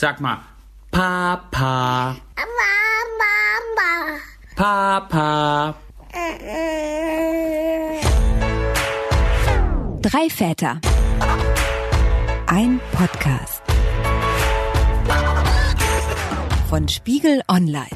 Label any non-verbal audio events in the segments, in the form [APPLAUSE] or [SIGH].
Sag mal, Papa, Mama. Papa. Drei Väter. Ein Podcast. Von Spiegel Online.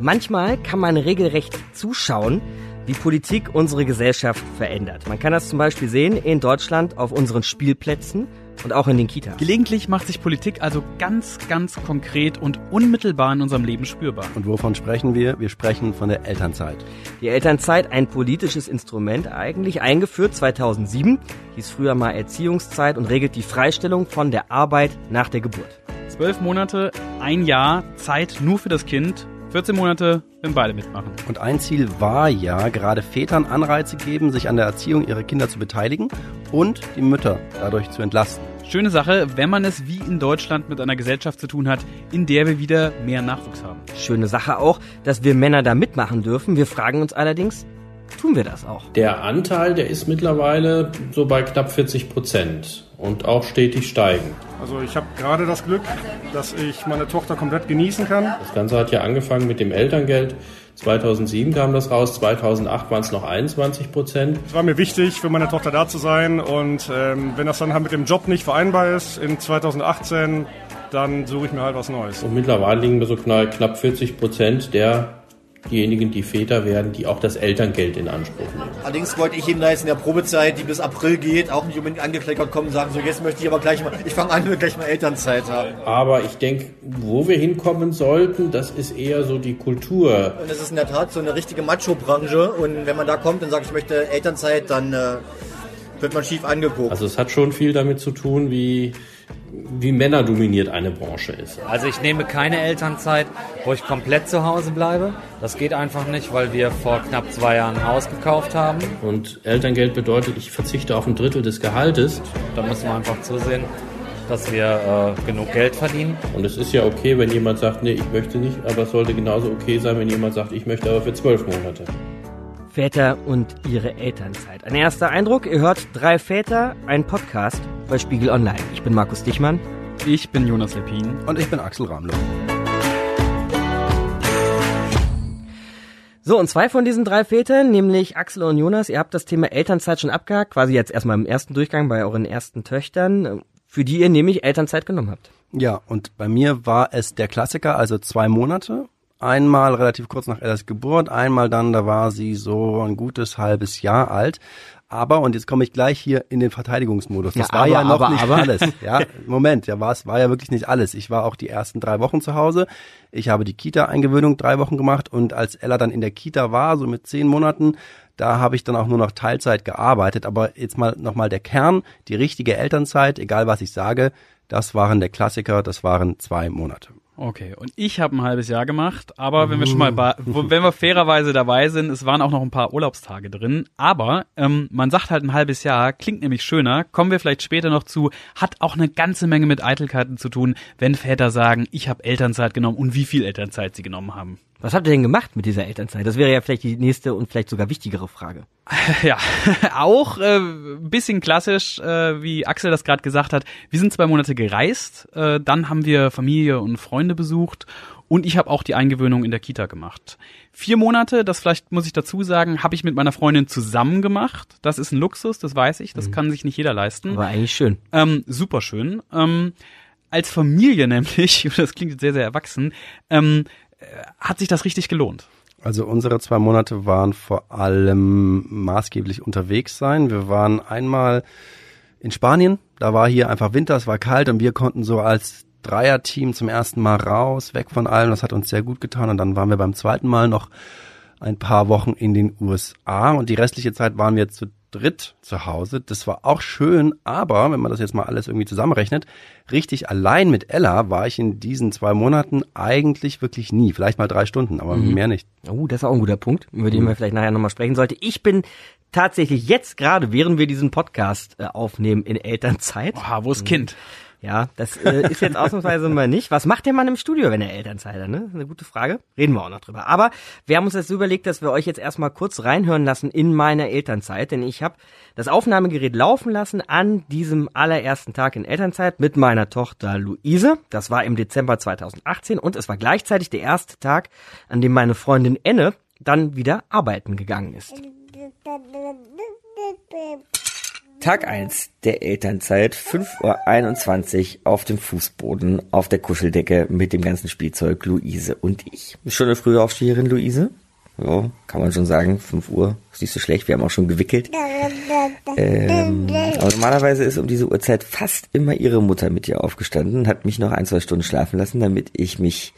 Manchmal kann man regelrecht zuschauen, wie Politik unsere Gesellschaft verändert. Man kann das zum Beispiel sehen in Deutschland auf unseren Spielplätzen und auch in den Kitas. Gelegentlich macht sich Politik also ganz, ganz konkret und unmittelbar in unserem Leben spürbar. Und wovon sprechen wir? Wir sprechen von der Elternzeit. Die Elternzeit, ein politisches Instrument, eigentlich eingeführt 2007, hieß früher mal Erziehungszeit und regelt die Freistellung von der Arbeit nach der Geburt. Zwölf Monate, ein Jahr, Zeit nur für das Kind, 14 Monate, wenn beide mitmachen. Und ein Ziel war ja, gerade Vätern Anreize geben, sich an der Erziehung ihrer Kinder zu beteiligen und die Mütter dadurch zu entlasten. Schöne Sache, wenn man es wie in Deutschland mit einer Gesellschaft zu tun hat, in der wir wieder mehr Nachwuchs haben. Schöne Sache auch, dass wir Männer da mitmachen dürfen. Wir fragen uns allerdings, tun wir das auch? Der Anteil, der ist mittlerweile so bei knapp 40 Prozent und auch stetig steigend. Also ich habe gerade das Glück, dass ich meine Tochter komplett genießen kann. Das Ganze hat ja angefangen mit dem Elterngeld. 2007 kam das raus, 2008 waren es noch 21 Prozent. Es war mir wichtig, für meine Tochter da zu sein und ähm, wenn das dann halt mit dem Job nicht vereinbar ist in 2018, dann suche ich mir halt was Neues. Und mittlerweile liegen wir so knapp 40 Prozent der diejenigen, die Väter werden, die auch das Elterngeld in Anspruch nehmen. Allerdings wollte ich ihm da jetzt in der Probezeit, die bis April geht, auch nicht unbedingt angekleckert kommen und sagen, so jetzt möchte ich aber gleich mal, ich fange an, gleich mal Elternzeit haben. Aber ich denke, wo wir hinkommen sollten, das ist eher so die Kultur. Und es ist in der Tat so eine richtige Macho-Branche und wenn man da kommt und sagt, ich möchte Elternzeit, dann äh, wird man schief angeguckt. Also es hat schon viel damit zu tun, wie wie männerdominiert eine Branche ist. Also ich nehme keine Elternzeit, wo ich komplett zu Hause bleibe. Das geht einfach nicht, weil wir vor knapp zwei Jahren ein Haus gekauft haben. Und Elterngeld bedeutet, ich verzichte auf ein Drittel des Gehaltes. Da müssen wir einfach zusehen, dass wir äh, genug Geld verdienen. Und es ist ja okay, wenn jemand sagt, nee, ich möchte nicht, aber es sollte genauso okay sein, wenn jemand sagt, ich möchte aber für zwölf Monate. Väter und ihre Elternzeit. Ein erster Eindruck, ihr hört drei Väter, ein Podcast bei Spiegel Online. Ich bin Markus Dichmann. Ich bin Jonas Lepin. Und ich bin Axel Ramlow. So, und zwei von diesen drei Vätern, nämlich Axel und Jonas, ihr habt das Thema Elternzeit schon abgehakt, quasi jetzt erstmal im ersten Durchgang bei euren ersten Töchtern, für die ihr nämlich Elternzeit genommen habt. Ja, und bei mir war es der Klassiker, also zwei Monate Einmal relativ kurz nach Ellas Geburt, einmal dann, da war sie so ein gutes halbes Jahr alt. Aber, und jetzt komme ich gleich hier in den Verteidigungsmodus. Das Ja, war aber, ja noch aber, nicht aber. alles. Ja, [LAUGHS] Moment, ja, war es war ja wirklich nicht alles. Ich war auch die ersten drei Wochen zu Hause. Ich habe die Kita-Eingewöhnung drei Wochen gemacht und als Ella dann in der Kita war, so mit zehn Monaten, da habe ich dann auch nur noch Teilzeit gearbeitet. Aber jetzt mal nochmal der Kern, die richtige Elternzeit, egal was ich sage, das waren der Klassiker, das waren zwei Monate. Okay, und ich habe ein halbes Jahr gemacht, aber wenn wir schon mal, wenn wir fairerweise dabei sind, es waren auch noch ein paar Urlaubstage drin, aber ähm, man sagt halt ein halbes Jahr, klingt nämlich schöner, kommen wir vielleicht später noch zu, hat auch eine ganze Menge mit Eitelkeiten zu tun, wenn Väter sagen, ich habe Elternzeit genommen und wie viel Elternzeit sie genommen haben. Was habt ihr denn gemacht mit dieser Elternzeit? Das wäre ja vielleicht die nächste und vielleicht sogar wichtigere Frage. [LAUGHS] Ja, [LAUGHS] auch äh, bisschen klassisch, äh, wie Axel das gerade gesagt hat. Wir sind zwei Monate gereist, äh, dann haben wir Familie und Freunde besucht und ich habe auch die Eingewöhnung in der Kita gemacht. Vier Monate, das vielleicht muss ich dazu sagen, habe ich mit meiner Freundin zusammen gemacht. Das ist ein Luxus, das weiß ich, das kann sich nicht jeder leisten. War eigentlich schön. Ähm, super schön. Ähm, als Familie [LAUGHS] nämlich, das klingt jetzt sehr, sehr erwachsen, ähm, äh, hat sich das richtig gelohnt. Also unsere zwei Monate waren vor allem maßgeblich unterwegs sein. Wir waren einmal in Spanien, da war hier einfach Winter, es war kalt und wir konnten so als Dreierteam zum ersten Mal raus, weg von allem, das hat uns sehr gut getan und dann waren wir beim zweiten Mal noch ein paar Wochen in den USA und die restliche Zeit waren wir zu dritt zu Hause. Das war auch schön, aber wenn man das jetzt mal alles irgendwie zusammenrechnet, richtig allein mit Ella war ich in diesen zwei Monaten eigentlich wirklich nie. Vielleicht mal drei Stunden, aber mehr nicht. Oh, das ist auch ein guter Punkt, über den wir vielleicht nachher nochmal sprechen sollten. Ich bin tatsächlich jetzt gerade, während wir diesen Podcast äh, aufnehmen, in Elternzeit. Oha, wo ist Kind? Ja, das äh, ist jetzt ausnahmsweise mal nicht. Was macht der Mann im Studio, wenn er Elternzeit hat? Ne? Eine gute Frage. Reden wir auch noch drüber. Aber wir haben uns jetzt überlegt, dass wir euch jetzt erstmal kurz reinhören lassen in meine Elternzeit. Denn ich habe das Aufnahmegerät laufen lassen an diesem allerersten Tag in Elternzeit mit meiner Tochter Luise. Das war im Dezember 2018 und es war gleichzeitig der erste Tag, an dem meine Freundin Enne dann wieder arbeiten gegangen ist. Tag 1 der Elternzeit, 5.21 Uhr auf dem Fußboden, auf der Kuscheldecke mit dem ganzen Spielzeug, Luise und ich. Schon eine frühe Aufsteherin, Luise? Ja, kann man schon sagen, 5 Uhr, ist nicht so schlecht, wir haben auch schon gewickelt. Ähm, aber normalerweise ist um diese Uhrzeit fast immer ihre Mutter mit ihr aufgestanden, hat mich noch ein, zwei Stunden schlafen lassen, damit ich mich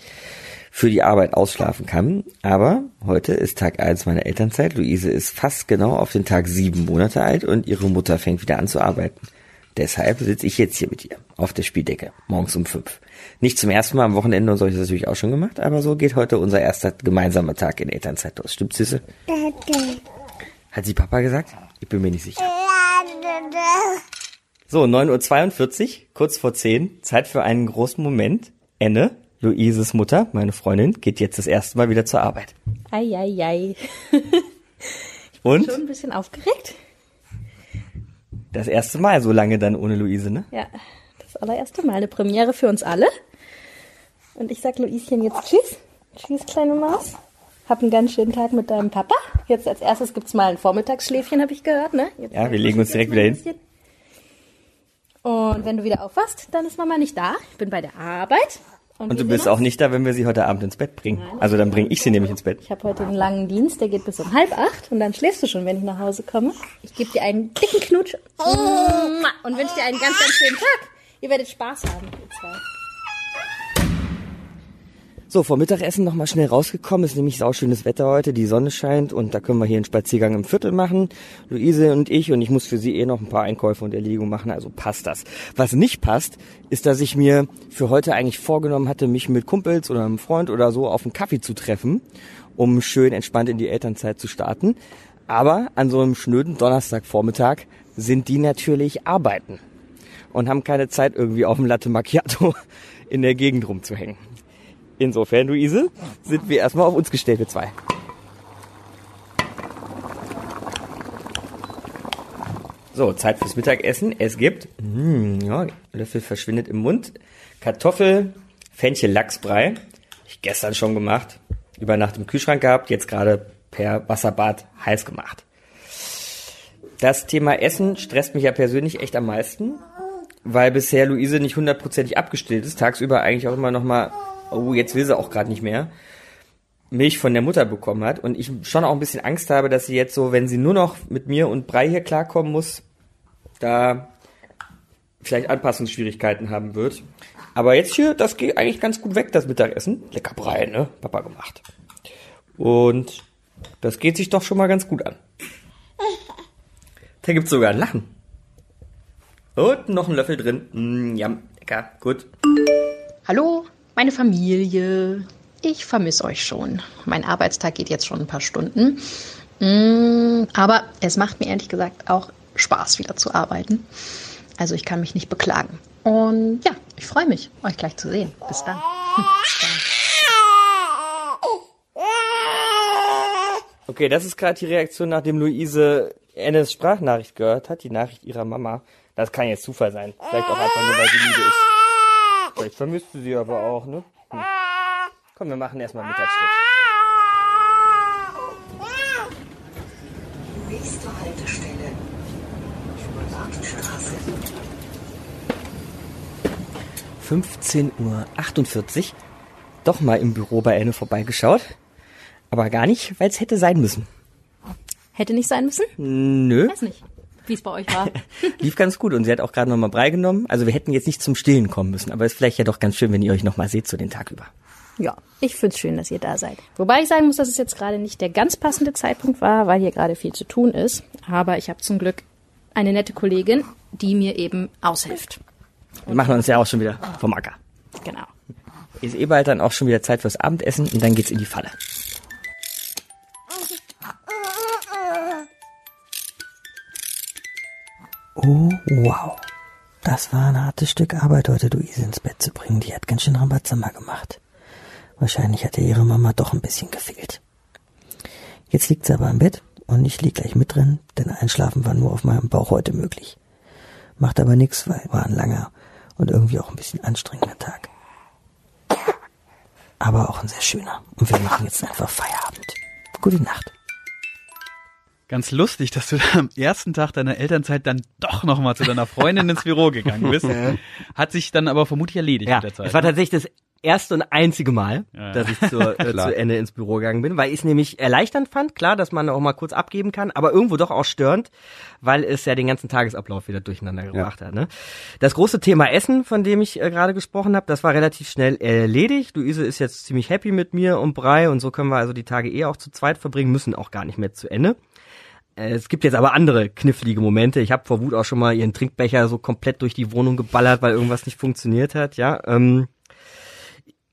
für die Arbeit ausschlafen kann. Aber heute ist Tag 1 meiner Elternzeit. Luise ist fast genau auf den Tag sieben Monate alt und ihre Mutter fängt wieder an zu arbeiten. Deshalb sitze ich jetzt hier mit ihr auf der Spieldecke, morgens um fünf. Nicht zum ersten Mal am Wochenende und so habe ich das natürlich auch schon gemacht, aber so geht heute unser erster gemeinsamer Tag in Elternzeit los. Stimmt, Süße? Hat sie Papa gesagt? Ich bin mir nicht sicher. So, 9.42 Uhr, kurz vor 10, Zeit für einen großen Moment. Enne, Luises Mutter, meine Freundin, geht jetzt das erste Mal wieder zur Arbeit. Ei, ei, ei. [LAUGHS] Und? Schon ein bisschen aufgeregt? Das erste Mal so lange dann ohne Luise, ne? Ja, das allererste Mal. Eine Premiere für uns alle. Und ich sag Luischen jetzt Tschüss. Tschüss, kleine Maus. Hab einen ganz schönen Tag mit deinem Papa. Jetzt als erstes gibt's mal ein Vormittagsschläfchen, habe ich gehört, ne? Jetzt Ja, wir legen uns direkt wieder hin. Und wenn du wieder aufwachst, dann ist Mama nicht da. Ich bin bei der Arbeit. Und du wir bist auch nicht da, wenn wir sie heute Abend ins Bett bringen. Also dann bringe ich sie nämlich ins Bett. Ich habe heute einen langen Dienst, der geht bis um halb acht und dann schläfst du schon, wenn ich nach Hause komme. Ich gebe dir einen dicken Knutsch und wünsche dir einen ganz, ganz schönen Tag. Ihr werdet Spaß haben, ihr zwei. So, vor Mittagessen nochmal schnell rausgekommen. Ist nämlich sauschönes Wetter heute, die Sonne scheint und da können wir hier einen Spaziergang im Viertel machen. Luise und ich und ich muss für sie eh noch ein paar Einkäufe und Erledigungen machen, also passt das. Was nicht passt, ist, dass ich mir für heute eigentlich vorgenommen hatte, mich mit Kumpels oder einem Freund oder so auf einen Kaffee zu treffen, um schön entspannt in die Elternzeit zu starten. Aber an so einem schnöden Donnerstagvormittag sind die natürlich arbeiten und haben keine Zeit irgendwie auf dem Latte Macchiato [LAUGHS] in der Gegend rumzuhängen. Insofern, Luise, sind wir erstmal auf uns gestellt, wir zwei. So, Zeit fürs Mittagessen. Es gibt, mm, ja, Löffel verschwindet im Mund, Kartoffel, Fenchel, Lachsbrei. Ich gestern schon gemacht, über Nacht im Kühlschrank gehabt, jetzt gerade per Wasserbad heiß gemacht. Das Thema Essen stresst mich ja persönlich echt am meisten, weil bisher Luise nicht hundertprozentig abgestillt ist, tagsüber eigentlich auch immer noch mal, oh, jetzt will sie auch gerade nicht mehr, Milch von der Mutter bekommen hat und ich schon auch ein bisschen Angst habe, dass sie jetzt so, wenn sie nur noch mit mir und Brei hier klarkommen muss, da vielleicht Anpassungsschwierigkeiten haben wird. Aber jetzt hier, das geht eigentlich ganz gut weg, das Mittagessen. Lecker Brei, ne? Papa gemacht. Und das geht sich doch schon mal ganz gut an. Da gibt's sogar ein Lachen. Und noch ein Löffel drin. Mm, ja, lecker, gut. Hallo, meine Familie. Ich vermisse euch schon. Mein Arbeitstag geht jetzt schon ein paar Stunden. Mm, Aber es macht mir ehrlich gesagt auch Spaß, wieder zu arbeiten. Also ich kann mich nicht beklagen. Und ja, ich freue mich, euch gleich zu sehen. Bis dann. Okay, das ist gerade die Reaktion, nachdem Luise Ennes Sprachnachricht gehört hat, die Nachricht ihrer Mama. Das kann jetzt Zufall sein. Vielleicht auch einfach nur, weil sie müde ist. Vielleicht vermisst du sie aber auch, ne? Hm. Komm, wir machen erstmal Mittagsschluss. Nächste Haltestelle. Schwarzenstraße. 15.48 Uhr. Doch mal im Büro bei Enne vorbeigeschaut. Aber gar nicht, weil es hätte sein müssen. Hätte nicht sein müssen? Nö. Weiß nicht, wie es bei euch war. [LAUGHS] Lief ganz gut und sie hat auch gerade nochmal Brei genommen. Also wir hätten jetzt nicht zum Stillen kommen müssen, aber ist vielleicht ja doch ganz schön, wenn ihr euch nochmal seht so den Tag über. Ja, ich find's schön, dass ihr da seid. Wobei ich sagen muss, dass es jetzt gerade nicht der ganz passende Zeitpunkt war, weil hier gerade viel zu tun ist. Aber ich habe zum Glück eine nette Kollegin, die mir eben aushilft. Wir machen uns ja auch schon wieder vom Acker. Genau. Ist eh bald dann auch schon wieder Zeit fürs Abendessen und dann geht's in die Falle. Oh, wow. Das war ein hartes Stück Arbeit, heute Luise ins Bett zu bringen. Die hat ganz schön Rambazamba gemacht. Wahrscheinlich hat ihr ihre Mama doch ein bisschen gefehlt. Jetzt liegt sie aber im Bett und ich lieg gleich mit drin, denn Einschlafen war nur auf meinem Bauch heute möglich. Macht aber nix, weil war ein langer und irgendwie auch ein bisschen anstrengender Tag. Aber auch ein sehr schöner. Und wir machen jetzt einfach Feierabend. Gute Nacht. Ganz lustig, dass du am ersten Tag deiner Elternzeit dann doch nochmal zu deiner Freundin ins Büro gegangen bist. Hat sich dann aber vermutlich erledigt Ja, mit der Zeit. es war ne? tatsächlich das erste und einzige Mal, Ja. dass ich zur, [LAUGHS] äh, zu Ende ins Büro gegangen bin, weil ich es nämlich erleichternd fand, klar, dass man auch mal kurz abgeben kann, aber irgendwo doch auch störend, weil es ja den ganzen Tagesablauf wieder durcheinander gebracht hat. Ne? Das große Thema Essen, von dem ich äh, gerade gesprochen habe, das war relativ schnell erledigt. Luise ist jetzt ziemlich happy mit mir und Brei und so können wir also die Tage eh auch zu zweit verbringen, müssen auch gar nicht mehr zu Ende. Äh, Es gibt jetzt aber andere knifflige Momente. Ich habe vor Wut auch schon mal ihren Trinkbecher so komplett durch die Wohnung geballert, weil irgendwas nicht funktioniert hat. Ja, ähm,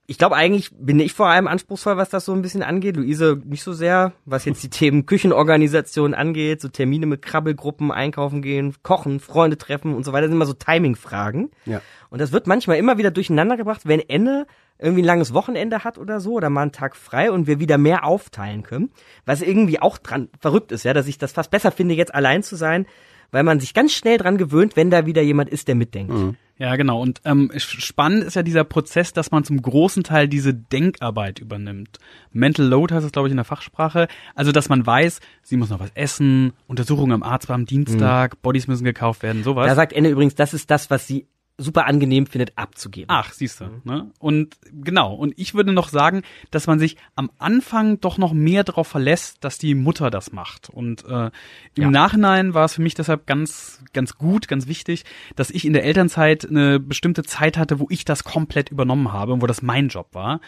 ich glaube eigentlich bin ich vor allem anspruchsvoll, was das so ein bisschen angeht. Luise nicht so sehr, was jetzt die [LAUGHS] Themen Küchenorganisation angeht, so Termine mit Krabbelgruppen, einkaufen gehen, kochen, Freunde treffen und so weiter, das sind immer so Timing-Fragen. Ja. Und das wird manchmal immer wieder durcheinander gebracht, wenn Enne irgendwie ein langes Wochenende hat oder so oder mal einen Tag frei und wir wieder mehr aufteilen können. Was irgendwie auch dran verrückt ist, ja, dass ich das fast besser finde, jetzt allein zu sein, weil man sich ganz schnell dran gewöhnt, wenn da wieder jemand ist, der mitdenkt. Ja, genau. Und ähm, spannend ist ja dieser Prozess, dass man zum großen Teil diese Denkarbeit übernimmt. Mental Load heißt es, glaube ich, in der Fachsprache. Also, dass man weiß, sie muss noch was essen, Untersuchung am Arzt war am Dienstag, Bodies müssen gekauft werden, sowas. Da sagt Enne übrigens, das ist das, was sie super angenehm findet, abzugeben. Ach, siehst du. Ne? Und genau. Und ich würde noch sagen, dass man sich am Anfang doch noch mehr darauf verlässt, dass die Mutter das macht. Und äh, im Ja. Nachhinein war es für mich deshalb ganz, ganz gut, ganz wichtig, dass ich in der Elternzeit eine bestimmte Zeit hatte, wo ich das komplett übernommen habe und wo das mein Job war.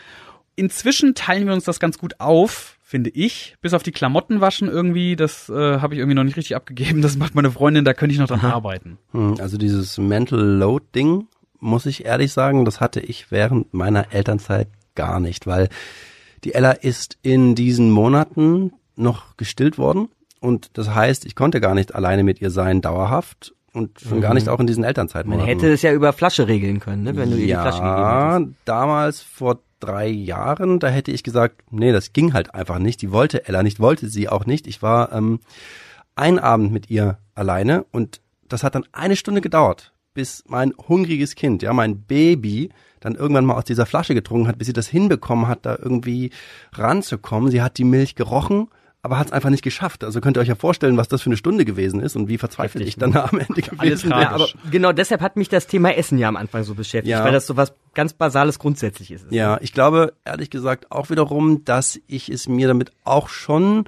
Inzwischen teilen wir uns das ganz gut auf, finde ich. Bis auf die Klamotten waschen irgendwie, das äh, habe ich irgendwie noch nicht richtig abgegeben. Das macht meine Freundin, da könnte ich noch dran arbeiten. Hm, Also dieses Mental Load Ding, muss ich ehrlich sagen, das hatte ich während meiner Elternzeit gar nicht, weil die Ella ist in diesen Monaten noch gestillt worden und das heißt, ich konnte gar nicht alleine mit ihr sein dauerhaft und schon gar Mhm. nicht auch in diesen Man Elternzeitmonaten. hätte es ja über Flasche regeln können, ne, wenn du ihr die Flasche gegeben ja, hättest. damals vor drei Jahren, da hätte ich gesagt, nee, das ging halt einfach nicht. Die wollte Ella nicht, wollte sie auch nicht. Ich war ähm, einen Abend mit ihr alleine und das hat dann eine Stunde gedauert, bis mein hungriges Kind, ja, mein Baby, dann irgendwann mal aus dieser Flasche getrunken hat, bis sie das hinbekommen hat, da irgendwie ranzukommen. Sie hat die Milch gerochen, aber hat es einfach nicht geschafft. Also könnt ihr euch ja vorstellen, was das für eine Stunde gewesen ist und wie verzweifelt ich dann am Ende gewesen bin. Ja, aber genau deshalb hat mich das Thema Essen ja am Anfang so beschäftigt, Ja. weil das so was ganz Basales grundsätzlich ist. Ja, ich glaube ehrlich gesagt auch wiederum, dass ich es mir damit auch schon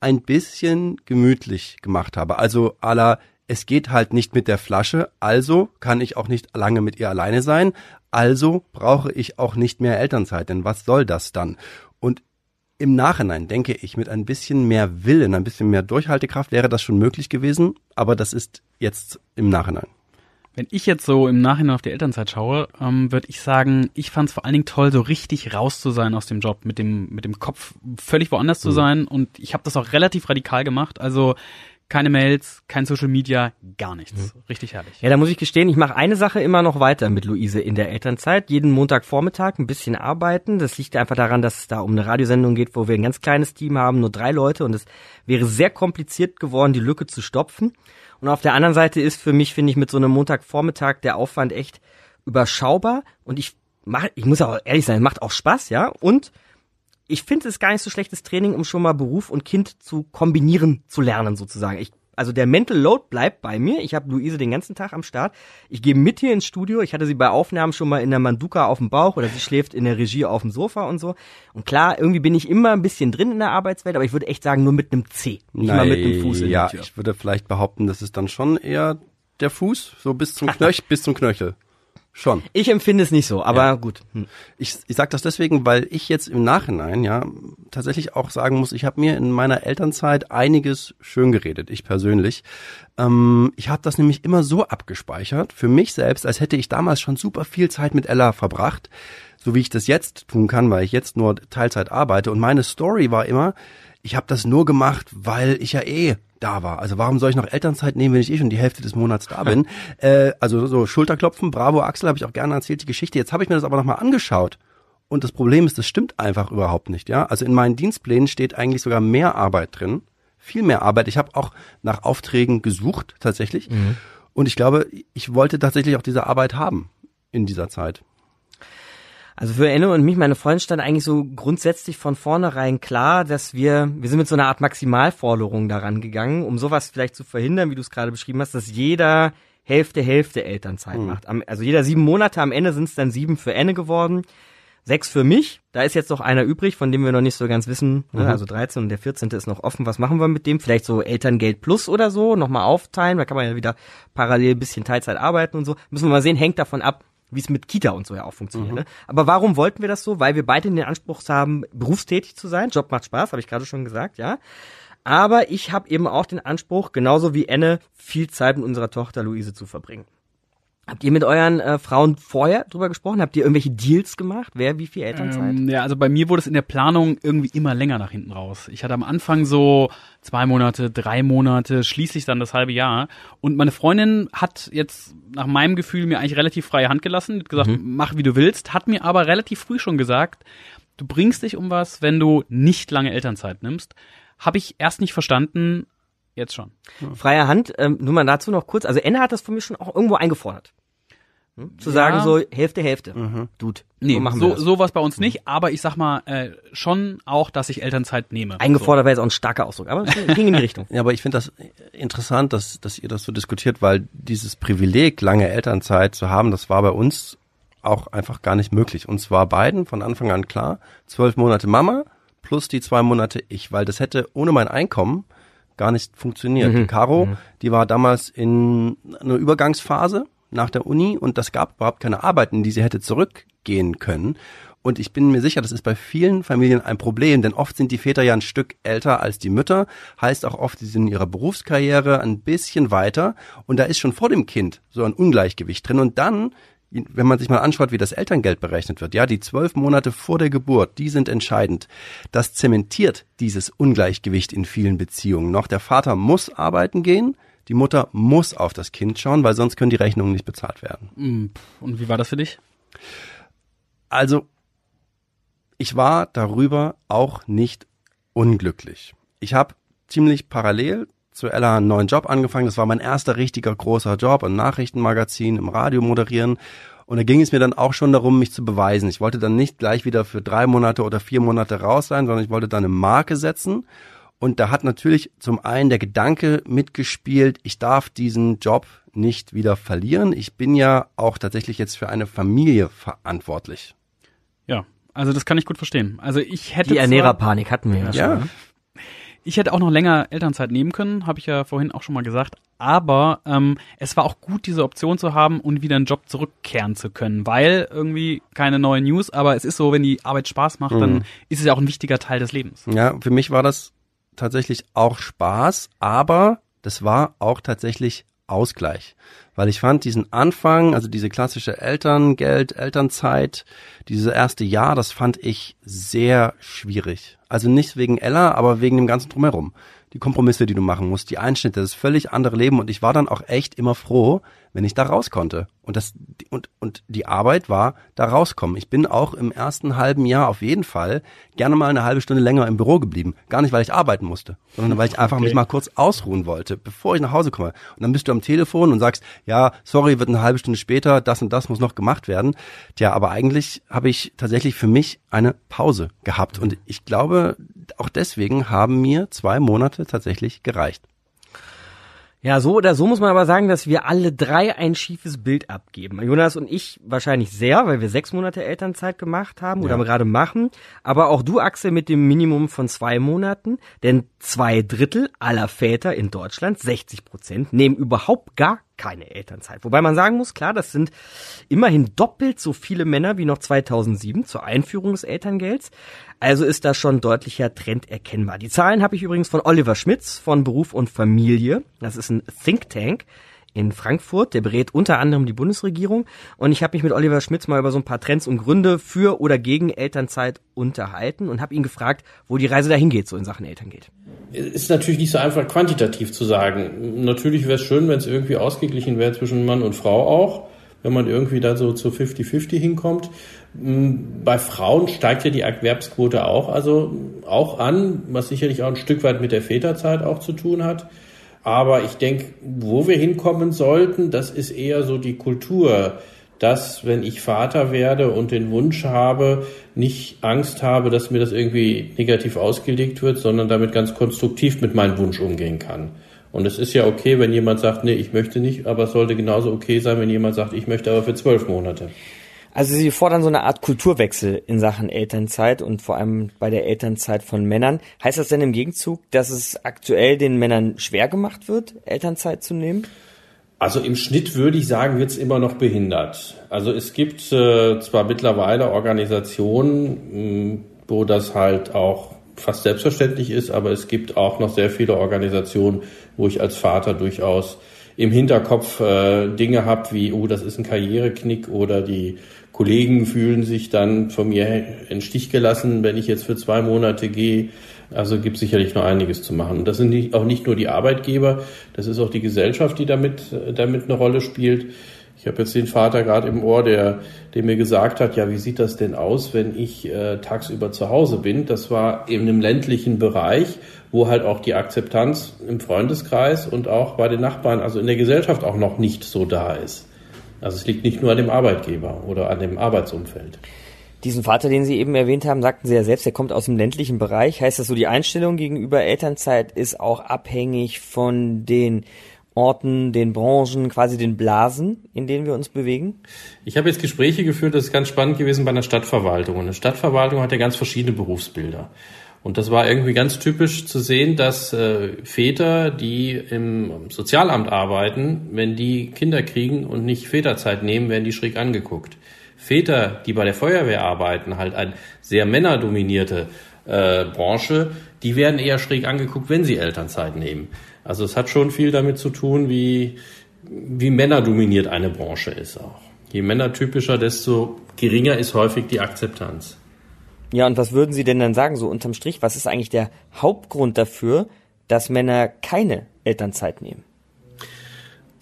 ein bisschen gemütlich gemacht habe. Also à la, es geht halt nicht mit der Flasche, also kann ich auch nicht lange mit ihr alleine sein, also brauche ich auch nicht mehr Elternzeit, denn was soll das dann? Und im Nachhinein denke ich, mit ein bisschen mehr Willen, ein bisschen mehr Durchhaltekraft wäre das schon möglich gewesen, aber das ist jetzt im Nachhinein. Wenn ich jetzt so im Nachhinein auf die Elternzeit schaue, ähm, würde ich sagen, ich fand es vor allen Dingen toll, so richtig raus zu sein aus dem Job, mit dem mit dem Kopf völlig woanders zu Mhm. sein. Und ich habe das auch relativ radikal gemacht. Also keine Mails, kein Social Media, gar nichts. Richtig herrlich. Ja, da muss ich gestehen, ich mache eine Sache immer noch weiter mit Luise in der Elternzeit. Jeden Montagvormittag ein bisschen arbeiten. Das liegt einfach daran, dass es da um eine Radiosendung geht, wo wir ein ganz kleines Team haben, nur drei Leute. Und es wäre sehr kompliziert geworden, die Lücke zu stopfen. Und auf der anderen Seite ist für mich, finde ich, mit so einem Montagvormittag der Aufwand echt überschaubar. Und ich mach, ich muss auch ehrlich sein, macht auch Spaß, ja. Und ich finde es gar nicht so schlechtes Training, um schon mal Beruf und Kind zu kombinieren zu lernen, sozusagen. Ich, also der Mental Load bleibt bei mir. Ich habe Luise den ganzen Tag am Start. Ich gehe mit hier ins Studio. Ich hatte sie bei Aufnahmen schon mal in der Manduka auf dem Bauch oder sie schläft in der Regie auf dem Sofa und so. Und klar, irgendwie bin ich immer ein bisschen drin in der Arbeitswelt, aber ich würde echt sagen, nur mit einem C. Nicht mal mit einem Fuß in ja, der Tür. ich würde vielleicht behaupten, das ist dann schon eher der Fuß, so bis zum Knöchel, [LAUGHS] bis zum Knöchel. Schon. Ich empfinde es nicht so, aber Ja. gut. Hm. Ich, ich sage das deswegen, weil ich jetzt im Nachhinein ja tatsächlich auch sagen muss, ich habe mir in meiner Elternzeit einiges schön geredet, ich persönlich. Ähm, ich habe das nämlich immer so abgespeichert, für mich selbst, als hätte ich damals schon super viel Zeit mit Ella verbracht, so wie ich das jetzt tun kann, weil ich jetzt nur Teilzeit arbeite. Und meine Story war immer, ich habe das nur gemacht, weil ich ja eh da war. Also warum soll ich noch Elternzeit nehmen, wenn ich eh schon die Hälfte des Monats da bin? [LAUGHS] äh, also so Schulterklopfen, bravo Axel, habe ich auch gerne erzählt, die Geschichte. Jetzt habe ich mir das aber nochmal angeschaut. Und das Problem ist, das stimmt einfach überhaupt nicht. Ja, Also in meinen Dienstplänen steht eigentlich sogar mehr Arbeit drin. Viel mehr Arbeit. Ich habe auch nach Aufträgen gesucht, tatsächlich. Mhm. Und ich glaube, ich wollte tatsächlich auch diese Arbeit haben in dieser Zeit. Also für Enne und mich, meine Freundin, stand eigentlich so grundsätzlich von vornherein klar, dass wir, wir sind mit so einer Art Maximalforderung daran gegangen, um sowas vielleicht zu verhindern, wie du es gerade beschrieben hast, dass jeder Hälfte, Hälfte Elternzeit Mhm. macht. Am, also jeder sieben Monate, am Ende sind es dann sieben für Enne geworden, sechs für mich. Da ist jetzt noch einer übrig, von dem wir noch nicht so ganz wissen, ne? Mhm. also 13 und der 14. ist noch offen. Was machen wir mit dem? Vielleicht so Elterngeld plus oder so, nochmal aufteilen, da kann man ja wieder parallel ein bisschen Teilzeit arbeiten und so. Müssen wir mal sehen, hängt davon ab, wie es mit Kita und so ja auch funktioniert. Mhm. Ne? Aber warum wollten wir das so? Weil wir beide den Anspruch haben, berufstätig zu sein. Job macht Spaß, habe ich gerade schon gesagt, ja. Aber ich habe eben auch den Anspruch, genauso wie Enne, viel Zeit mit unserer Tochter Luise zu verbringen. Habt ihr mit euren äh, Frauen vorher drüber gesprochen? Habt ihr irgendwelche Deals gemacht? Wer wie viel Elternzeit? Ähm, ja, also bei mir wurde es in der Planung irgendwie immer länger nach hinten raus. Ich hatte am Anfang so zwei Monate, drei Monate, schließlich dann das halbe Jahr. Und meine Freundin hat jetzt nach meinem Gefühl mir eigentlich relativ freie Hand gelassen, hat gesagt, Mhm. mach wie du willst, hat mir aber relativ früh schon gesagt, du bringst dich um was, wenn du nicht lange Elternzeit nimmst. Habe ich erst nicht verstanden, jetzt schon. Freie Hand, ähm, nur mal dazu noch kurz. Also Enne hat das von mir schon auch irgendwo eingefordert. Hm? Zu Ja. sagen so Hälfte, Hälfte. Dude. Nee, so machen so, so was bei uns nicht, aber ich sag mal äh, schon auch, dass ich Elternzeit nehme. Eingefordert wäre jetzt auch ein starker Ausdruck, aber es ging in die Richtung. [LAUGHS] Ja, aber ich finde das interessant, dass, dass ihr das so diskutiert, weil dieses Privileg, lange Elternzeit zu haben, das war bei uns auch einfach gar nicht möglich. Uns war beiden von Anfang an klar, zwölf Monate Mama plus die zwei Monate ich, weil das hätte ohne mein Einkommen gar nicht funktioniert. Mhm. Die Caro, Mhm. die war damals in einer Übergangsphase nach der Uni und das gab überhaupt keine Arbeit, in die sie hätte zurückgehen können. Und ich bin mir sicher, das ist bei vielen Familien ein Problem, denn oft sind die Väter ja ein Stück älter als die Mütter, heißt auch oft, sie sind in ihrer Berufskarriere ein bisschen weiter und da ist schon vor dem Kind so ein Ungleichgewicht drin und dann wenn man sich mal anschaut, wie das Elterngeld berechnet wird, ja, die zwölf Monate vor der Geburt, die sind entscheidend. Das zementiert dieses Ungleichgewicht in vielen Beziehungen noch. Der Vater muss arbeiten gehen, die Mutter muss auf das Kind schauen, weil sonst können die Rechnungen nicht bezahlt werden. Mm, Und wie war das für dich? Also, ich war darüber auch nicht unglücklich. Ich habe ziemlich parallel zu Ella einen neuen Job angefangen. Das war mein erster richtiger großer Job, ein Nachrichtenmagazin, im Radio moderieren. Und da ging es mir dann auch schon darum, mich zu beweisen. Ich wollte dann nicht gleich wieder für drei Monate oder vier Monate raus sein, sondern ich wollte dann eine Marke setzen. Und da hat natürlich zum einen der Gedanke mitgespielt, ich darf diesen Job nicht wieder verlieren. Ich bin ja auch tatsächlich jetzt für eine Familie verantwortlich. Ja, also das kann ich gut verstehen. Also ich hätte Die Ernährerpanik hatten wir ja, Ja. schon. ne? Ich hätte auch noch länger Elternzeit nehmen können, habe ich ja vorhin auch schon mal gesagt. Aber ähm, es war auch gut, diese Option zu haben und wieder einen Job zurückkehren zu können, weil irgendwie keine neuen News, aber es ist so, wenn die Arbeit Spaß macht, dann Mhm. ist es ja auch ein wichtiger Teil des Lebens. Ja, für mich war das tatsächlich auch Spaß, aber das war auch tatsächlich Ausgleich. Weil ich fand diesen Anfang, also diese klassische Elterngeld, Elternzeit, dieses erste Jahr, das fand ich sehr schwierig. Also nicht wegen Ella, aber wegen dem ganzen Drumherum. Die Kompromisse, die du machen musst, die Einschnitte, das völlig andere Leben und ich war dann auch echt immer froh, wenn ich da raus konnte. Und das, und, und die Arbeit war da rauskommen. Ich bin auch im ersten halben Jahr auf jeden Fall gerne mal eine halbe Stunde länger im Büro geblieben. Gar nicht, weil ich arbeiten musste, sondern weil ich einfach Okay. mich mal kurz ausruhen wollte, bevor ich nach Hause komme. Und dann bist du am Telefon und sagst, ja, sorry, wird eine halbe Stunde später, das und das muss noch gemacht werden. Tja, aber eigentlich habe ich tatsächlich für mich eine Pause gehabt. Und ich glaube, auch deswegen haben mir zwei Monate tatsächlich gereicht. Ja, so oder so muss man aber sagen, dass wir alle drei ein schiefes Bild abgeben. Jonas und ich wahrscheinlich sehr, weil wir sechs Monate Elternzeit gemacht haben oder Ja. gerade machen. Aber auch du, Axel, mit dem Minimum von zwei Monaten. Denn zwei Drittel aller Väter in Deutschland, 60 Prozent, nehmen überhaupt gar keine Elternzeit. Wobei man sagen muss, klar, das sind immerhin doppelt so viele Männer wie noch 2007 zur Einführung des Elterngelds. Also ist da schon deutlicher Trend erkennbar. Die Zahlen habe ich übrigens von Oliver Schmitz von Beruf und Familie. Das ist ein Think Tank in Frankfurt. Der berät unter anderem die Bundesregierung. Und ich habe mich mit Oliver Schmitz mal über so ein paar Trends und Gründe für oder gegen Elternzeit unterhalten und habe ihn gefragt, wo die Reise dahin geht, so in Sachen Elterngeld. Ist natürlich nicht so einfach quantitativ zu sagen. Natürlich wäre es schön, wenn es irgendwie ausgeglichen wäre zwischen Mann und Frau auch, wenn man irgendwie da so zu 50-50 hinkommt. Mm, bei Frauen steigt ja die Erwerbsquote auch, also auch an, was sicherlich auch ein Stück weit mit der Väterzeit auch zu tun hat. Aber ich denke, wo wir hinkommen sollten, das ist eher so die Kultur, dass wenn ich Vater werde und den Wunsch habe, nicht Angst habe, dass mir das irgendwie negativ ausgelegt wird, sondern damit ganz konstruktiv mit meinem Wunsch umgehen kann. Und es ist ja okay, wenn jemand sagt, nee, ich möchte nicht, aber es sollte genauso okay sein, wenn jemand sagt, ich möchte aber für zwölf Monate. Also Sie fordern so eine Art Kulturwechsel in Sachen Elternzeit und vor allem bei der Elternzeit von Männern. Heißt das denn im Gegenzug, dass es aktuell den Männern schwer gemacht wird, Elternzeit zu nehmen? Also im Schnitt würde ich sagen, wird es immer noch behindert. Also es gibt äh, zwar mittlerweile Organisationen, mh, wo das halt auch fast selbstverständlich ist, aber es gibt auch noch sehr viele Organisationen, wo ich als Vater durchaus im Hinterkopf äh, Dinge habe wie, oh, das ist ein Karriereknick oder die Kollegen fühlen sich dann von mir in Stich gelassen, wenn ich jetzt für zwei Monate gehe. Also gibt sicherlich noch einiges zu machen. Das sind auch nicht nur die Arbeitgeber, das ist auch die Gesellschaft, die damit, damit eine Rolle spielt. Ich habe jetzt den Vater gerade im Ohr, der, der mir gesagt hat, ja, wie sieht das denn aus, wenn ich äh, tagsüber zu Hause bin? Das war in einem ländlichen Bereich, wo halt auch die Akzeptanz im Freundeskreis und auch bei den Nachbarn, also in der Gesellschaft auch noch nicht so da ist. Also es liegt nicht nur an dem Arbeitgeber oder an dem Arbeitsumfeld. Diesen Vater, den Sie eben erwähnt haben, sagten Sie ja selbst, der kommt aus dem ländlichen Bereich. Heißt das so, die Einstellung gegenüber Elternzeit ist auch abhängig von den Orten, den Branchen, quasi den Blasen, in denen wir uns bewegen? Ich habe jetzt Gespräche geführt, das ist ganz spannend gewesen bei einer Stadtverwaltung. Und eine Stadtverwaltung hat ja ganz verschiedene Berufsbilder. Und das war irgendwie ganz typisch zu sehen, dass äh, Väter, die im Sozialamt arbeiten, wenn die Kinder kriegen und nicht Väterzeit nehmen, werden die schräg angeguckt. Väter, die bei der Feuerwehr arbeiten, halt eine sehr männerdominierte äh, Branche, die werden eher schräg angeguckt, wenn sie Elternzeit nehmen. Also es hat schon viel damit zu tun, wie, wie männerdominiert eine Branche ist auch. Je männertypischer, desto geringer ist häufig die Akzeptanz. Ja, und was würden Sie denn dann sagen, so unterm Strich? Was ist eigentlich der Hauptgrund dafür, dass Männer keine Elternzeit nehmen?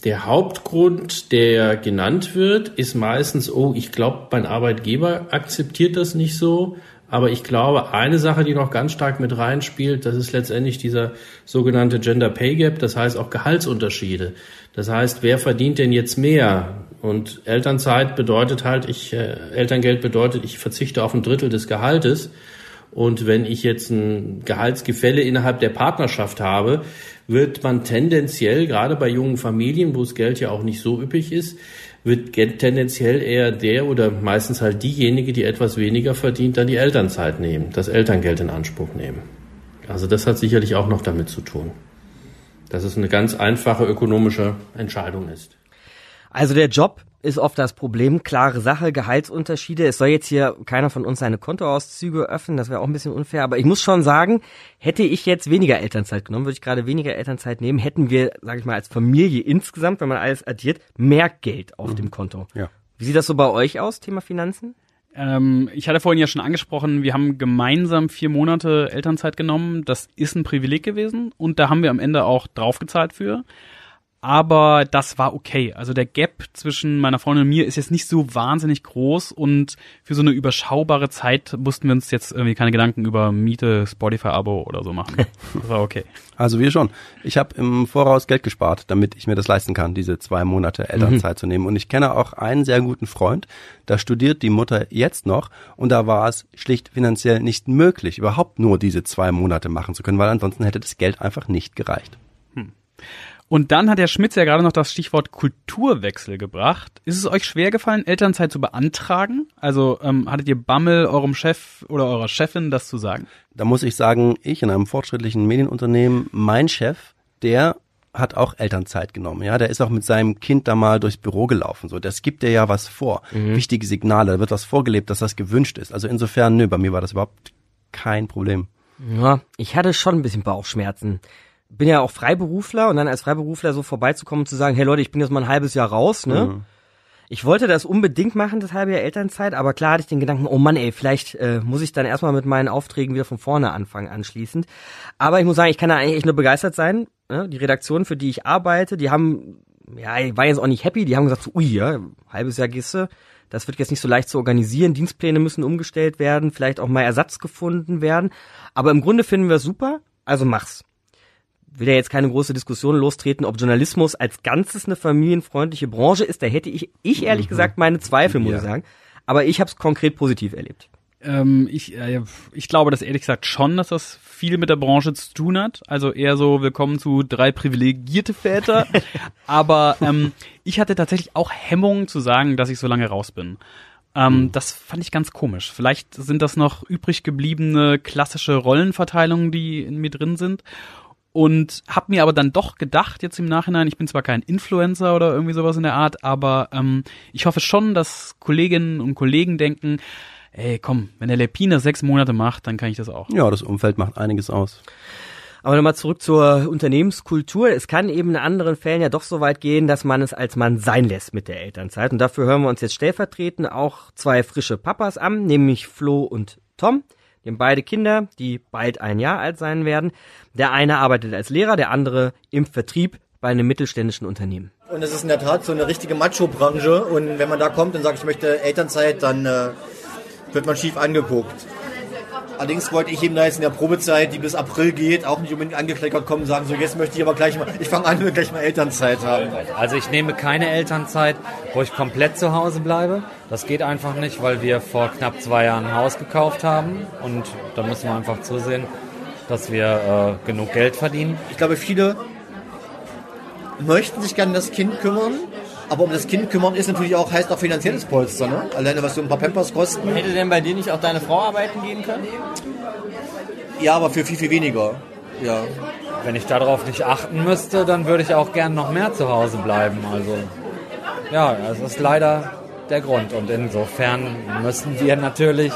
Der Hauptgrund, der genannt wird, ist meistens, oh, ich glaube, mein Arbeitgeber akzeptiert das nicht so. Aber ich glaube, eine Sache, die noch ganz stark mit reinspielt, das ist letztendlich dieser sogenannte Gender Pay Gap, das heißt auch Gehaltsunterschiede. Das heißt, wer verdient denn jetzt mehr? Und Elternzeit bedeutet halt, ich, äh, Elterngeld bedeutet, ich verzichte auf ein Drittel des Gehaltes. Und wenn ich jetzt ein Gehaltsgefälle innerhalb der Partnerschaft habe, wird man tendenziell, gerade bei jungen Familien, wo das Geld ja auch nicht so üppig ist, wird tendenziell eher der oder meistens halt diejenige, die etwas weniger verdient, dann die Elternzeit nehmen, das Elterngeld in Anspruch nehmen. Also das hat sicherlich auch noch damit zu tun, dass es eine ganz einfache ökonomische Entscheidung ist. Also der Job ist oft das Problem. Klare Sache, Gehaltsunterschiede. Es soll jetzt hier keiner von uns seine Kontoauszüge öffnen, das wäre auch ein bisschen unfair. Aber ich muss schon sagen, hätte ich jetzt weniger Elternzeit genommen, würde ich gerade weniger Elternzeit nehmen, hätten wir, sage ich mal, als Familie insgesamt, wenn man alles addiert, mehr Geld auf mhm. dem Konto. Ja. Wie sieht das so bei euch aus, Thema Finanzen? Ähm, ich hatte vorhin ja schon angesprochen, wir haben gemeinsam vier Monate Elternzeit genommen. Das ist ein Privileg gewesen und da haben wir am Ende auch draufgezahlt für aber das war okay. Also der Gap zwischen meiner Freundin und mir ist jetzt nicht so wahnsinnig groß und für so eine überschaubare Zeit mussten wir uns jetzt irgendwie keine Gedanken über Miete, Spotify-Abo oder so machen. [LAUGHS] Das war okay. Also wir schon. Ich habe im Voraus Geld gespart, damit ich mir das leisten kann, diese zwei Monate Elternzeit mhm. zu nehmen. Und ich kenne auch einen sehr guten Freund, da studiert die Mutter jetzt noch und da war es schlicht finanziell nicht möglich, überhaupt nur diese zwei Monate machen zu können, weil ansonsten hätte das Geld einfach nicht gereicht. Hm. Und dann hat der Schmitz ja gerade noch das Stichwort Kulturwechsel gebracht. Ist es euch schwer gefallen, Elternzeit zu beantragen? Also ähm, hattet ihr Bammel, eurem Chef oder eurer Chefin das zu sagen? Da muss ich sagen, ich in einem fortschrittlichen Medienunternehmen, mein Chef, der hat auch Elternzeit genommen. Ja, der ist auch mit seinem Kind da mal durchs Büro gelaufen. So, das gibt dir ja was vor. Mhm. Wichtige Signale, da wird was vorgelebt, dass das gewünscht ist. Also insofern, nö, bei mir war das überhaupt kein Problem. Ja, ich hatte schon ein bisschen Bauchschmerzen bin ja auch Freiberufler und dann als Freiberufler so vorbeizukommen und zu sagen, hey Leute, ich bin jetzt mal ein halbes Jahr raus, ne? Mhm. Ich wollte das unbedingt machen, das halbe Jahr Elternzeit, aber klar hatte ich den Gedanken, oh Mann, ey, vielleicht äh, muss ich dann erstmal mit meinen Aufträgen wieder von vorne anfangen anschließend. Aber ich muss sagen, ich kann da eigentlich echt nur begeistert sein. Ne? Die Redaktion, für die ich arbeite, die haben, ja, ich war jetzt auch nicht happy, die haben gesagt, so, ui, ja, halbes Jahr gehst du, das wird jetzt nicht so leicht zu organisieren, Dienstpläne müssen umgestellt werden, vielleicht auch mal Ersatz gefunden werden. Aber im Grunde finden wir es super, also mach's will ja jetzt keine große Diskussion lostreten, ob Journalismus als Ganzes eine familienfreundliche Branche ist. Da hätte ich, ich ehrlich Mhm. gesagt meine Zweifel, muss Ja. ich sagen. Aber ich habe es konkret positiv erlebt. Ähm, ich, äh, ich glaube das ehrlich gesagt schon, dass das viel mit der Branche zu tun hat. Also eher so, willkommen zu drei privilegierte Väter. [LAUGHS] Aber ähm, ich hatte tatsächlich auch Hemmungen zu sagen, dass ich so lange raus bin. Ähm, Das fand ich ganz komisch. Vielleicht sind das noch übrig gebliebene klassische Rollenverteilungen, die in mir drin sind. Und hab mir aber dann doch gedacht, jetzt im Nachhinein, ich bin zwar kein Influencer oder irgendwie sowas in der Art, aber ähm, ich hoffe schon, dass Kolleginnen und Kollegen denken, ey, komm, wenn der Lepine sechs Monate macht, dann kann ich das auch. Ja, das Umfeld macht einiges aus. Aber nochmal zurück zur Unternehmenskultur. Es kann eben in anderen Fällen ja doch so weit gehen, dass man es als Mann sein lässt mit der Elternzeit. Und dafür hören wir uns jetzt stellvertretend auch zwei frische Papas an, nämlich Flo und Tom. Die haben beide Kinder, die bald ein Jahr alt sein werden. Der eine arbeitet als Lehrer, der andere im Vertrieb bei einem mittelständischen Unternehmen. Und es ist in der Tat so eine richtige Macho-Branche. Und wenn man da kommt und sagt, ich möchte Elternzeit, dann äh, wird man schief angeguckt. Allerdings wollte ich eben da jetzt in der Probezeit, die bis April geht, auch nicht unbedingt angekleckert kommen und sagen, so jetzt möchte ich aber gleich mal, ich fange an, will gleich mal Elternzeit haben. Also ich nehme keine Elternzeit, wo ich komplett zu Hause bleibe. Das geht einfach nicht, weil wir vor knapp zwei Jahren ein Haus gekauft haben und da müssen wir einfach zusehen, dass wir äh, genug Geld verdienen. Ich glaube, viele möchten sich gerne um das Kind kümmern, aber um das Kind kümmern ist natürlich auch, heißt auch finanzielles Polster, ne? Alleine was so ein paar Pampers kosten. Hätte denn bei dir nicht auch deine Frau arbeiten gehen können? Ja, aber für viel, viel weniger. Ja. Wenn ich darauf nicht achten müsste, dann würde ich auch gern noch mehr zu Hause bleiben. Also ja, das ist leider der Grund und insofern müssen wir natürlich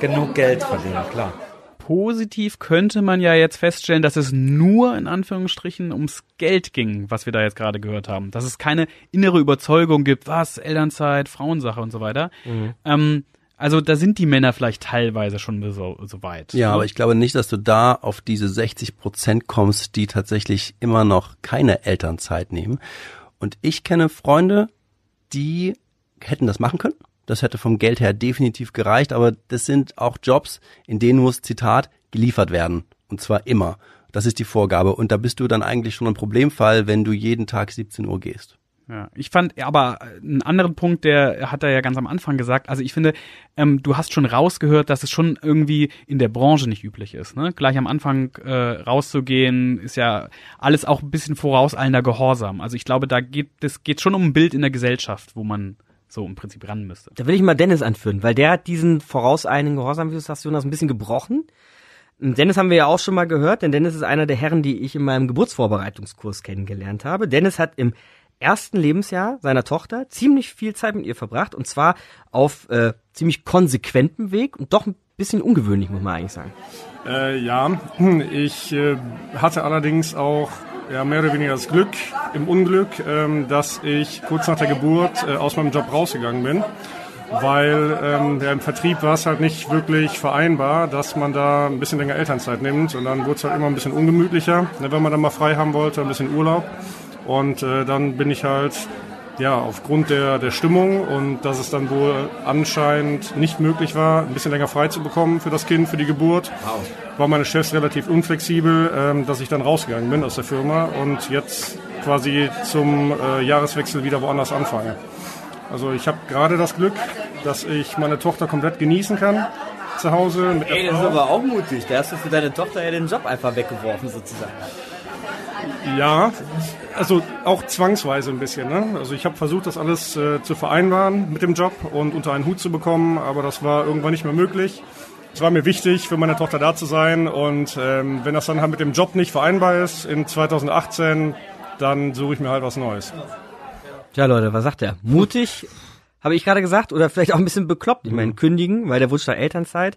genug Geld verdienen, klar. Positiv könnte man ja jetzt feststellen, dass es nur in Anführungsstrichen ums Geld ging, was wir da jetzt gerade gehört haben. Dass es keine innere Überzeugung gibt, was, Elternzeit, Frauensache und so weiter. Mhm. Ähm, also da sind die Männer vielleicht teilweise schon so, so weit. Ja, aber ich glaube nicht, dass du da auf diese 60 Prozent kommst, die tatsächlich immer noch keine Elternzeit nehmen. Und ich kenne Freunde, die hätten das machen können. Das hätte vom Geld her definitiv gereicht, aber das sind auch Jobs, in denen muss, Zitat, geliefert werden. Und zwar immer. Das ist die Vorgabe. Und da bist du dann eigentlich schon ein Problemfall, wenn du jeden Tag 17 Uhr gehst. Ja, ich fand aber einen anderen Punkt, der hat er ja ganz am Anfang gesagt. Also ich finde, ähm, du hast schon rausgehört, dass es schon irgendwie in der Branche nicht üblich ist. Ne? Gleich am Anfang äh, rauszugehen, ist ja alles auch ein bisschen vorauseilender Gehorsam. Also ich glaube, da geht es geht schon um ein Bild in der Gesellschaft, wo man so im Prinzip ran müsste. Da will ich mal Dennis anführen, weil der hat diesen vorauseilenden Gehorsam, wie du sagst, Jonas, ein bisschen gebrochen. Dennis haben wir ja auch schon mal gehört, denn Dennis ist einer der Herren, die ich in meinem Geburtsvorbereitungskurs kennengelernt habe. Dennis hat im ersten Lebensjahr seiner Tochter ziemlich viel Zeit mit ihr verbracht und zwar auf äh, ziemlich konsequentem Weg und doch ein bisschen ungewöhnlich, muss man eigentlich sagen. Äh, ja, ich äh, hatte allerdings auch ja, mehr oder weniger das Glück, im Unglück, ähm, dass ich kurz nach der Geburt äh, aus meinem Job rausgegangen bin. Weil ähm, ja, im Vertrieb war es halt nicht wirklich vereinbar, dass man da ein bisschen länger Elternzeit nimmt. Und dann wurde es halt immer ein bisschen ungemütlicher, ne, wenn man dann mal frei haben wollte, ein bisschen Urlaub. Und äh, dann bin ich halt ja, aufgrund der, der Stimmung und dass es dann wohl anscheinend nicht möglich war, ein bisschen länger frei zu bekommen für das Kind, für die Geburt, war meine Chefs relativ unflexibel, ähm, dass ich dann rausgegangen bin aus der Firma und jetzt quasi zum äh, Jahreswechsel wieder woanders anfange. Also ich habe gerade das Glück, dass ich meine Tochter komplett genießen kann zu Hause mit Ey, das ist aber auch mutig. Da hast du für deine Tochter ja den Job einfach weggeworfen, sozusagen. Ja, also auch zwangsweise ein bisschen. Ne? Also ich habe versucht, das alles äh, zu vereinbaren mit dem Job und unter einen Hut zu bekommen, aber das war irgendwann nicht mehr möglich. Es war mir wichtig, für meine Tochter da zu sein und ähm, wenn das dann halt mit dem Job nicht vereinbar ist in 2018, dann suche ich mir halt was Neues. Tja, Leute, was sagt er? Mutig, habe ich gerade gesagt, oder vielleicht auch ein bisschen bekloppt. Ich meine, kündigen, weil der Wunsch nach Elternzeit.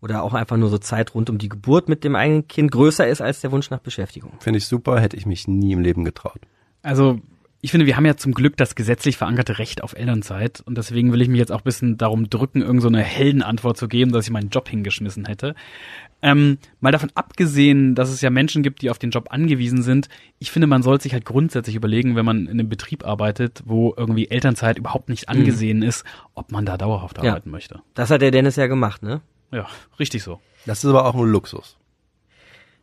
Oder auch einfach nur so Zeit rund um die Geburt mit dem eigenen Kind größer ist als der Wunsch nach Beschäftigung. Finde ich super, hätte ich mich nie im Leben getraut. Also ich finde, wir haben ja zum Glück das gesetzlich verankerte Recht auf Elternzeit und deswegen will ich mich jetzt auch ein bisschen darum drücken, irgend so eine Heldenantwort zu geben, dass ich meinen Job hingeschmissen hätte. Ähm, mal davon abgesehen, dass es ja Menschen gibt, die auf den Job angewiesen sind, ich finde, man sollte sich halt grundsätzlich überlegen, wenn man in einem Betrieb arbeitet, wo irgendwie Elternzeit überhaupt nicht angesehen ist, ob man da dauerhaft Ja. arbeiten möchte. Das hat der Dennis ja gemacht, ne? Ja, richtig so. Das ist aber auch ein Luxus.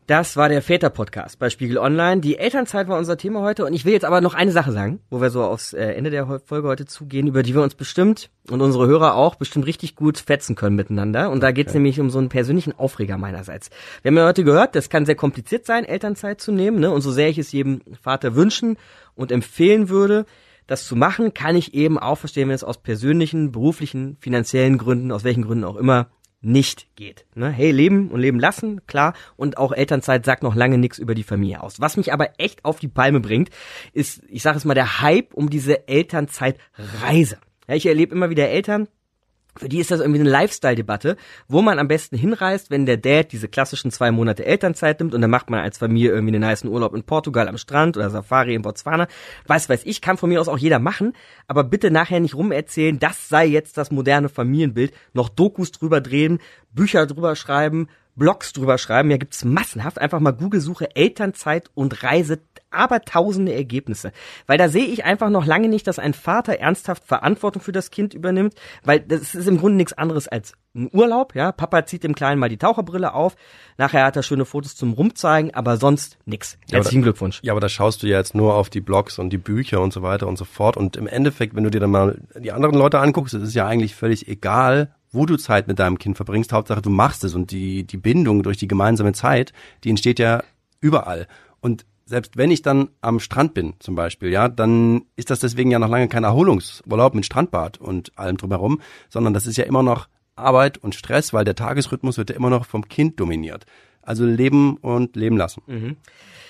Das war der Väter-Podcast bei Spiegel Online. Die Elternzeit war unser Thema heute und ich will jetzt aber noch eine Sache sagen, wo wir so aufs äh, Ende der Folge heute zugehen, über die wir uns bestimmt und unsere Hörer auch bestimmt richtig gut fetzen können miteinander. Und da geht's nämlich um so einen persönlichen Aufreger meinerseits. Wir haben ja heute gehört, das kann sehr kompliziert sein, Elternzeit zu nehmen. Ne? Und so sehr ich es jedem Vater wünschen und empfehlen würde, das zu machen, kann ich eben auch verstehen, wenn es aus persönlichen, beruflichen, finanziellen Gründen, aus welchen Gründen auch immer, nicht geht. Ne? Hey, leben und leben lassen, klar. Und auch Elternzeit sagt noch lange nichts über die Familie aus. Was mich aber echt auf die Palme bringt, ist, ich sage es mal, der Hype um diese Elternzeitreise. Ja, ich erlebe immer wieder Eltern, für die ist das irgendwie eine Lifestyle-Debatte, wo man am besten hinreist, wenn der Dad diese klassischen zwei Monate Elternzeit nimmt und dann macht man als Familie irgendwie einen niceen Urlaub in Portugal am Strand oder Safari in Botswana. Weiß, weiß ich, kann von mir aus auch jeder machen, aber bitte nachher nicht rumerzählen, das sei jetzt das moderne Familienbild, noch Dokus drüber drehen, Bücher drüber schreiben, Blogs drüber schreiben, ja gibt's massenhaft, einfach mal Google-Suche Elternzeit und Reise, aber tausende Ergebnisse. Weil da sehe ich einfach noch lange nicht, dass ein Vater ernsthaft Verantwortung für das Kind übernimmt, weil das ist im Grunde nichts anderes als ein Urlaub, ja. Papa zieht dem Kleinen mal die Taucherbrille auf, nachher hat er schöne Fotos zum Rumzeigen, aber sonst nix. Ja, Herzlichen da- Glückwunsch. Ja, aber da schaust du ja jetzt nur auf die Blogs und die Bücher und so weiter und so fort. Und im Endeffekt, wenn du dir dann mal die anderen Leute anguckst, es ist ja eigentlich völlig egal, wo du Zeit mit deinem Kind verbringst. Hauptsache, du machst es. Und die, die Bindung durch die gemeinsame Zeit, die entsteht ja überall. Und selbst wenn ich dann am Strand bin, zum Beispiel, ja, dann ist das deswegen ja noch lange kein Erholungsurlaub mit Strandbad und allem drumherum, sondern das ist ja immer noch Arbeit und Stress, weil der Tagesrhythmus wird ja immer noch vom Kind dominiert. Also leben und leben lassen. Mhm.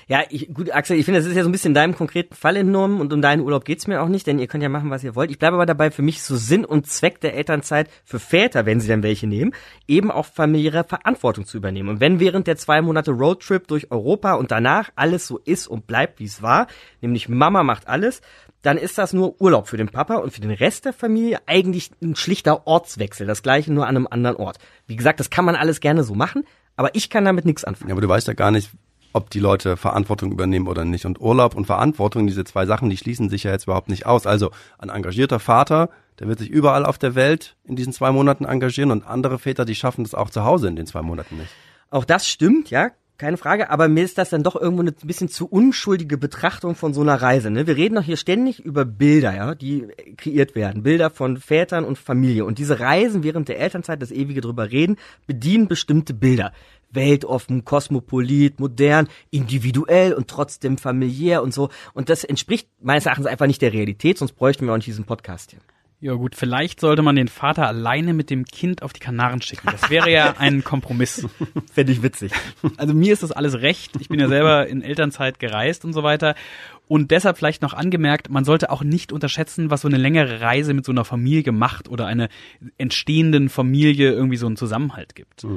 Ja, ich, gut, Axel, ich finde, das ist ja so ein bisschen deinem konkreten Fall entnommen und um deinen Urlaub geht's mir auch nicht, denn ihr könnt ja machen, was ihr wollt. Ich bleibe aber dabei, für mich so Sinn und Zweck der Elternzeit für Väter, wenn sie dann welche nehmen, eben auch familiäre Verantwortung zu übernehmen. Und wenn während der zwei Monate Roadtrip durch Europa und danach alles so ist und bleibt, wie es war, nämlich Mama macht alles, dann ist das nur Urlaub für den Papa und für den Rest der Familie eigentlich ein schlichter Ortswechsel, das gleiche nur an einem anderen Ort. Wie gesagt, das kann man alles gerne so machen, aber ich kann damit nichts anfangen. Ja, aber du weißt ja gar nicht, ob die Leute Verantwortung übernehmen oder nicht. Und Urlaub und Verantwortung, diese zwei Sachen, die schließen sich ja jetzt überhaupt nicht aus. Also ein engagierter Vater, der wird sich überall auf der Welt in diesen zwei Monaten engagieren und andere Väter, die schaffen das auch zu Hause in den zwei Monaten nicht. Auch das stimmt, ja, keine Frage, aber mir ist das dann doch irgendwo eine bisschen zu unschuldige Betrachtung von so einer Reise. Ne? Wir reden doch hier ständig über Bilder, ja, die kreiert werden. Bilder von Vätern und Familie. Und diese Reisen während der Elternzeit, das ewige drüber reden, bedienen bestimmte Bilder. Weltoffen, kosmopolit, modern, individuell und trotzdem familiär und so. Und das entspricht meines Erachtens einfach nicht der Realität, sonst bräuchten wir auch nicht diesen Podcast hier. Ja gut, vielleicht sollte man den Vater alleine mit dem Kind auf die Kanaren schicken. Das wäre ja ein [LAUGHS] Kompromiss. Fände ich witzig. Also mir ist das alles recht. Ich bin ja selber in Elternzeit gereist und so weiter. Und deshalb vielleicht noch angemerkt, man sollte auch nicht unterschätzen, was so eine längere Reise mit so einer Familie macht oder einer entstehenden Familie irgendwie so einen Zusammenhalt gibt.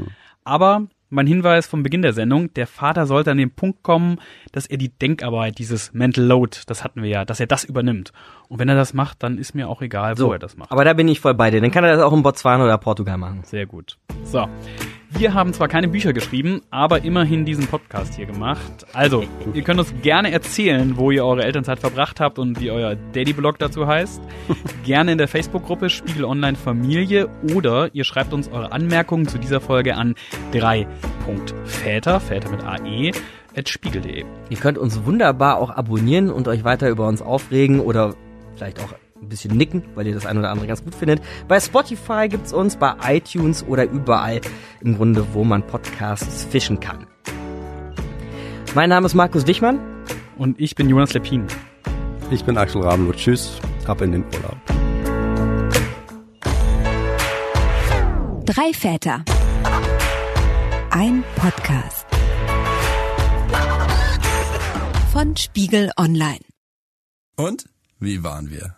Aber mein Hinweis vom Beginn der Sendung, der Vater sollte an den Punkt kommen, dass er die Denkarbeit, dieses Mental Load, das hatten wir ja, dass er das übernimmt. Und wenn er das macht, dann ist mir auch egal, wo So, er das macht. aber da bin ich voll bei dir. Dann kann er das auch in Botswana oder Portugal machen. Sehr gut. So. Wir haben zwar keine Bücher geschrieben, aber immerhin diesen Podcast hier gemacht. Also, ihr könnt uns gerne erzählen, wo ihr eure Elternzeit verbracht habt und wie euer Daddy-Blog dazu heißt. [LAUGHS] gerne in der Facebook-Gruppe Spiegel Online Familie oder ihr schreibt uns eure Anmerkungen zu dieser Folge an 3.väter, Väter mit AE, at spiegel.de. Ihr könnt uns wunderbar auch abonnieren und euch weiter über uns aufregen oder vielleicht auch ein bisschen nicken, weil ihr das ein oder andere ganz gut findet. Bei Spotify gibt's uns, bei iTunes oder überall im Grunde, wo man Podcasts fischen kann. Mein Name ist Markus Wichmann. Und ich bin Jonas Lepin. Ich bin Axel Rabenloh. Tschüss, ab in den Urlaub. Drei Väter. Ein Podcast. Von Spiegel Online. Und wie waren wir?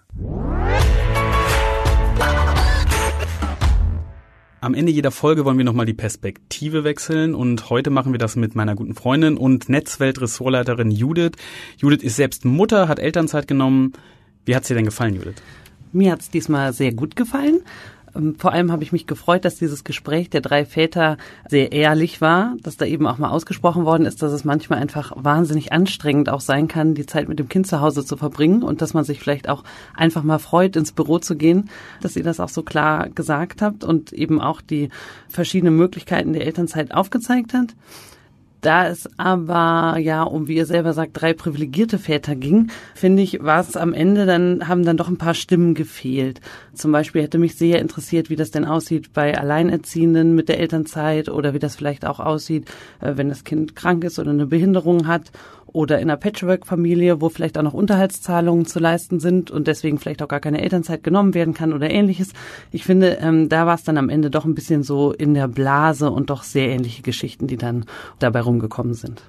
Am Ende jeder Folge wollen wir nochmal die Perspektive wechseln und heute machen wir das mit meiner guten Freundin und Netzwelt-Ressortleiterin Judith. Judith ist selbst Mutter, hat Elternzeit genommen. Wie hat's dir denn gefallen, Judith? Mir hat's diesmal sehr gut gefallen. Ähm, Vor allem habe ich mich gefreut, dass dieses Gespräch der drei Väter sehr ehrlich war, dass da eben auch mal ausgesprochen worden ist, dass es manchmal einfach wahnsinnig anstrengend auch sein kann, die Zeit mit dem Kind zu Hause zu verbringen und dass man sich vielleicht auch einfach mal freut, ins Büro zu gehen, dass ihr das auch so klar gesagt habt und eben auch die verschiedenen Möglichkeiten der Elternzeit aufgezeigt hat. Da es aber ja um, wie ihr selber sagt, drei privilegierte Väter ging, finde ich, war es am Ende dann, haben dann doch ein paar Stimmen gefehlt. Zum Beispiel hätte mich sehr interessiert, wie das denn aussieht bei Alleinerziehenden mit der Elternzeit oder wie das vielleicht auch aussieht, äh, wenn das Kind krank ist oder eine Behinderung hat oder in einer Patchwork-Familie, wo vielleicht auch noch Unterhaltszahlungen zu leisten sind und deswegen vielleicht auch gar keine Elternzeit genommen werden kann oder ähnliches. Ich finde, ähm, da war es dann am Ende doch ein bisschen so in der Blase und doch sehr ähnliche Geschichten, die dann dabei rumgekommen sind.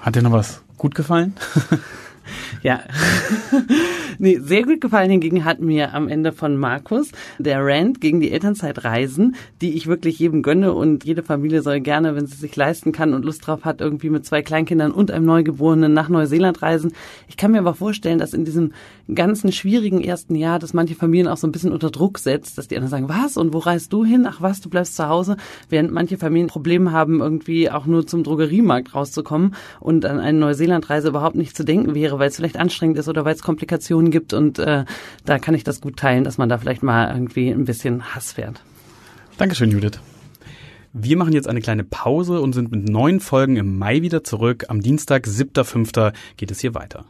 Hat dir noch was gut gefallen? [LAUGHS] Ja. [LAUGHS] nee, sehr gut gefallen hingegen hat mir am Ende von Markus der Rant gegen die Elternzeitreisen, die ich wirklich jedem gönne und jede Familie soll gerne, wenn sie sich leisten kann und Lust drauf hat, irgendwie mit zwei Kleinkindern und einem Neugeborenen nach Neuseeland reisen. Ich kann mir aber vorstellen, dass in diesem ganzen schwierigen ersten Jahr, dass manche Familien auch so ein bisschen unter Druck setzt, dass die anderen sagen, was und wo reist du hin? Ach was, du bleibst zu Hause, während manche Familien Probleme haben, irgendwie auch nur zum Drogeriemarkt rauszukommen und an eine Neuseelandreise überhaupt nicht zu denken wäre, weil es vielleicht anstrengend ist oder weil es Komplikationen gibt und äh, da kann ich das gut teilen, dass man da vielleicht mal irgendwie ein bisschen Hass fährt. Dankeschön, Judith. Wir machen jetzt eine kleine Pause und sind mit neuen Folgen im Mai wieder zurück. Am Dienstag, 7.5. geht es hier weiter.